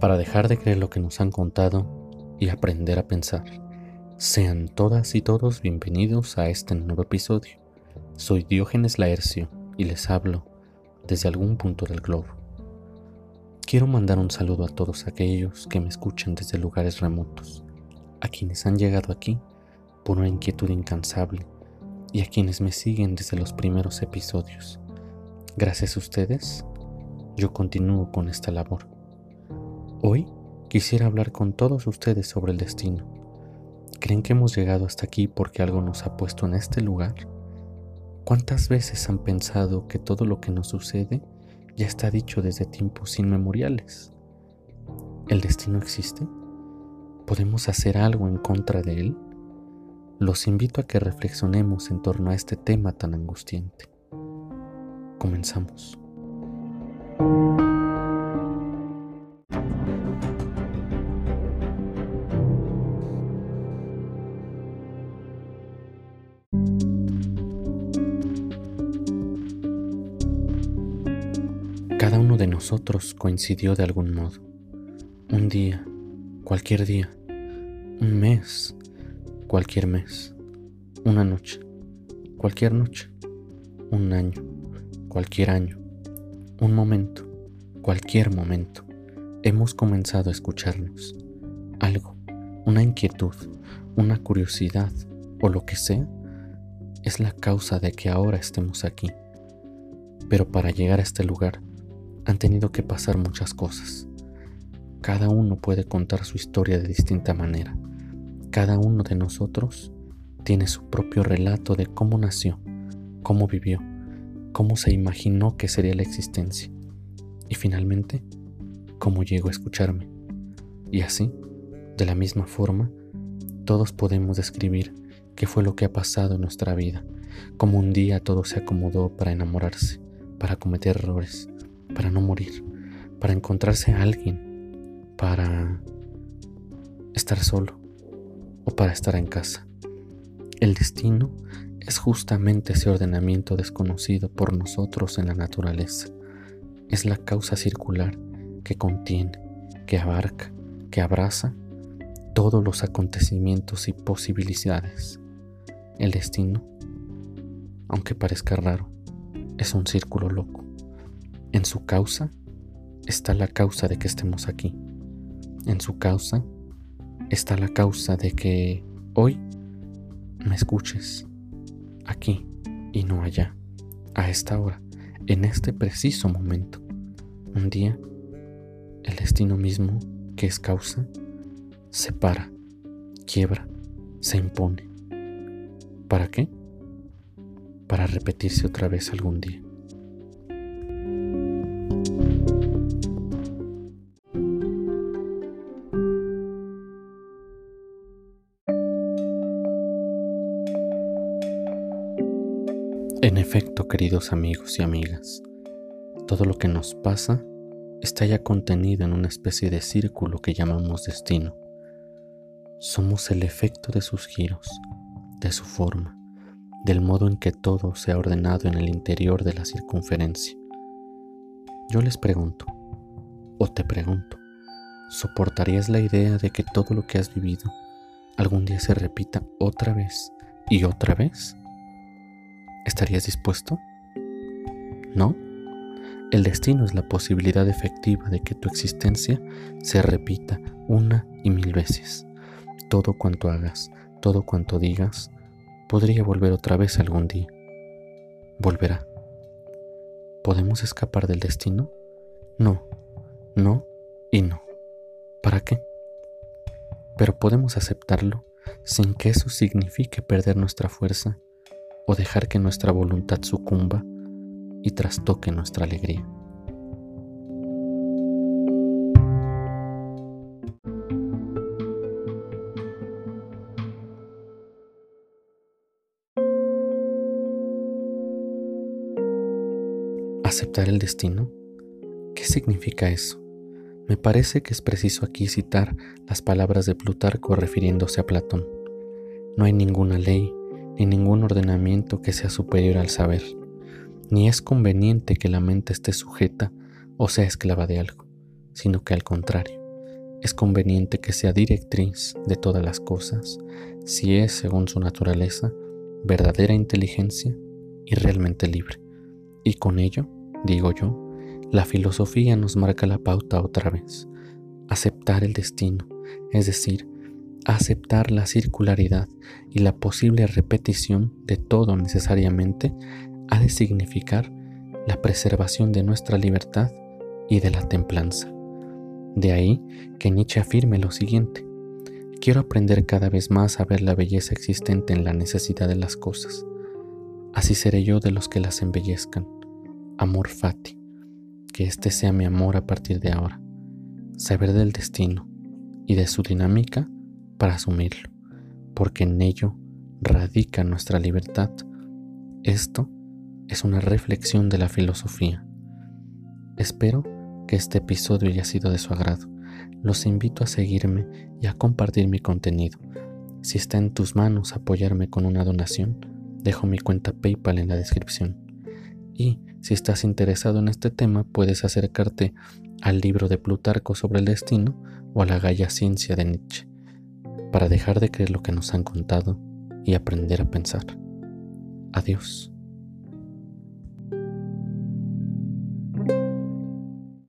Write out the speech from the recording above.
para dejar de creer lo que nos han contado y aprender a pensar. Sean todas y todos bienvenidos a este nuevo episodio. Soy Diógenes Laercio y les hablo desde algún punto del globo. Quiero mandar un saludo a todos aquellos que me escuchan desde lugares remotos, a quienes han llegado aquí por una inquietud incansable y a quienes me siguen desde los primeros episodios. Gracias a ustedes, yo continúo con esta labor. Hoy quisiera hablar con todos ustedes sobre el destino. ¿Creen que hemos llegado hasta aquí porque algo nos ha puesto en este lugar? ¿Cuántas veces han pensado que todo lo que nos sucede ya está dicho desde tiempos inmemoriales? ¿El destino existe? ¿Podemos hacer algo en contra de él? Los invito a que reflexionemos en torno a este tema tan angustiante. Comenzamos. Uno de nosotros coincidió de algún modo. Un día, cualquier día, un mes, cualquier mes, una noche, cualquier noche, un año, cualquier año, un momento, cualquier momento. Hemos comenzado a escucharnos. Algo, una inquietud, una curiosidad o lo que sea, es la causa de que ahora estemos aquí. Pero para llegar a este lugar, han tenido que pasar muchas cosas. Cada uno puede contar su historia de distinta manera. Cada uno de nosotros tiene su propio relato de cómo nació, cómo vivió, cómo se imaginó que sería la existencia y finalmente cómo llegó a escucharme. Y así, de la misma forma, todos podemos describir qué fue lo que ha pasado en nuestra vida, cómo un día todo se acomodó para enamorarse, para cometer errores, para no morir, para encontrarse a alguien, para estar solo o para estar en casa. El destino es justamente ese ordenamiento desconocido por nosotros en la naturaleza. Es la causa circular que contiene, que abarca, que abraza todos los acontecimientos y posibilidades. El destino, aunque parezca raro, es un círculo loco. En su causa está la causa de que estemos aquí. En su causa está la causa de que hoy me escuches aquí y no allá, a esta hora, en este preciso momento. Un día, el destino mismo, que es causa, se para, quiebra, se impone. ¿Para qué? Para repetirse otra vez algún día. En efecto, queridos amigos y amigas, todo lo que nos pasa está ya contenido en una especie de círculo que llamamos destino. Somos el efecto de sus giros, de su forma, del modo en que todo se ha ordenado en el interior de la circunferencia. Yo les pregunto, o te pregunto, ¿soportarías la idea de que todo lo que has vivido algún día se repita otra vez y otra vez? ¿Estarías dispuesto? ¿No? El destino es la posibilidad efectiva de que tu existencia se repita una y mil veces. Todo cuanto hagas, todo cuanto digas, podría volver otra vez algún día. Volverá. ¿Podemos escapar del destino? No, no y no. ¿Para qué? Pero podemos aceptarlo sin que eso signifique perder nuestra fuerza o dejar que nuestra voluntad sucumba y trastoque nuestra alegría. ¿Aceptar el destino? ¿Qué significa eso? Me parece que es preciso aquí citar las palabras de Plutarco refiriéndose a Platón. No hay ninguna ley ni ningún ordenamiento que sea superior al saber, ni es conveniente que la mente esté sujeta o sea esclava de algo, sino que al contrario, es conveniente que sea directriz de todas las cosas, si es, según su naturaleza, verdadera inteligencia y realmente libre. Y con ello, digo yo, la filosofía nos marca la pauta otra vez. Aceptar el destino, es decir, aceptar la circularidad y la posible repetición de todo necesariamente, ha de significar la preservación de nuestra libertad y de la templanza. De ahí que Nietzsche afirme lo siguiente, quiero aprender cada vez más a ver la belleza existente en la necesidad de las cosas. Así seré yo de los que las embellezcan. Amor fati que este sea mi amor a partir de ahora, saber del destino y de su dinámica para asumirlo, porque en ello radica nuestra libertad. Esto es una reflexión de la filosofía. Espero que este episodio haya sido de su agrado. Los invito a seguirme y a compartir mi contenido. Si está en tus manos apoyarme con una donación, dejo mi cuenta PayPal en la descripción. Y si estás interesado en este tema, puedes acercarte al libro de Plutarco sobre el destino o a la Galla Ciencia de Nietzsche, para dejar de creer lo que nos han contado y aprender a pensar. Adiós.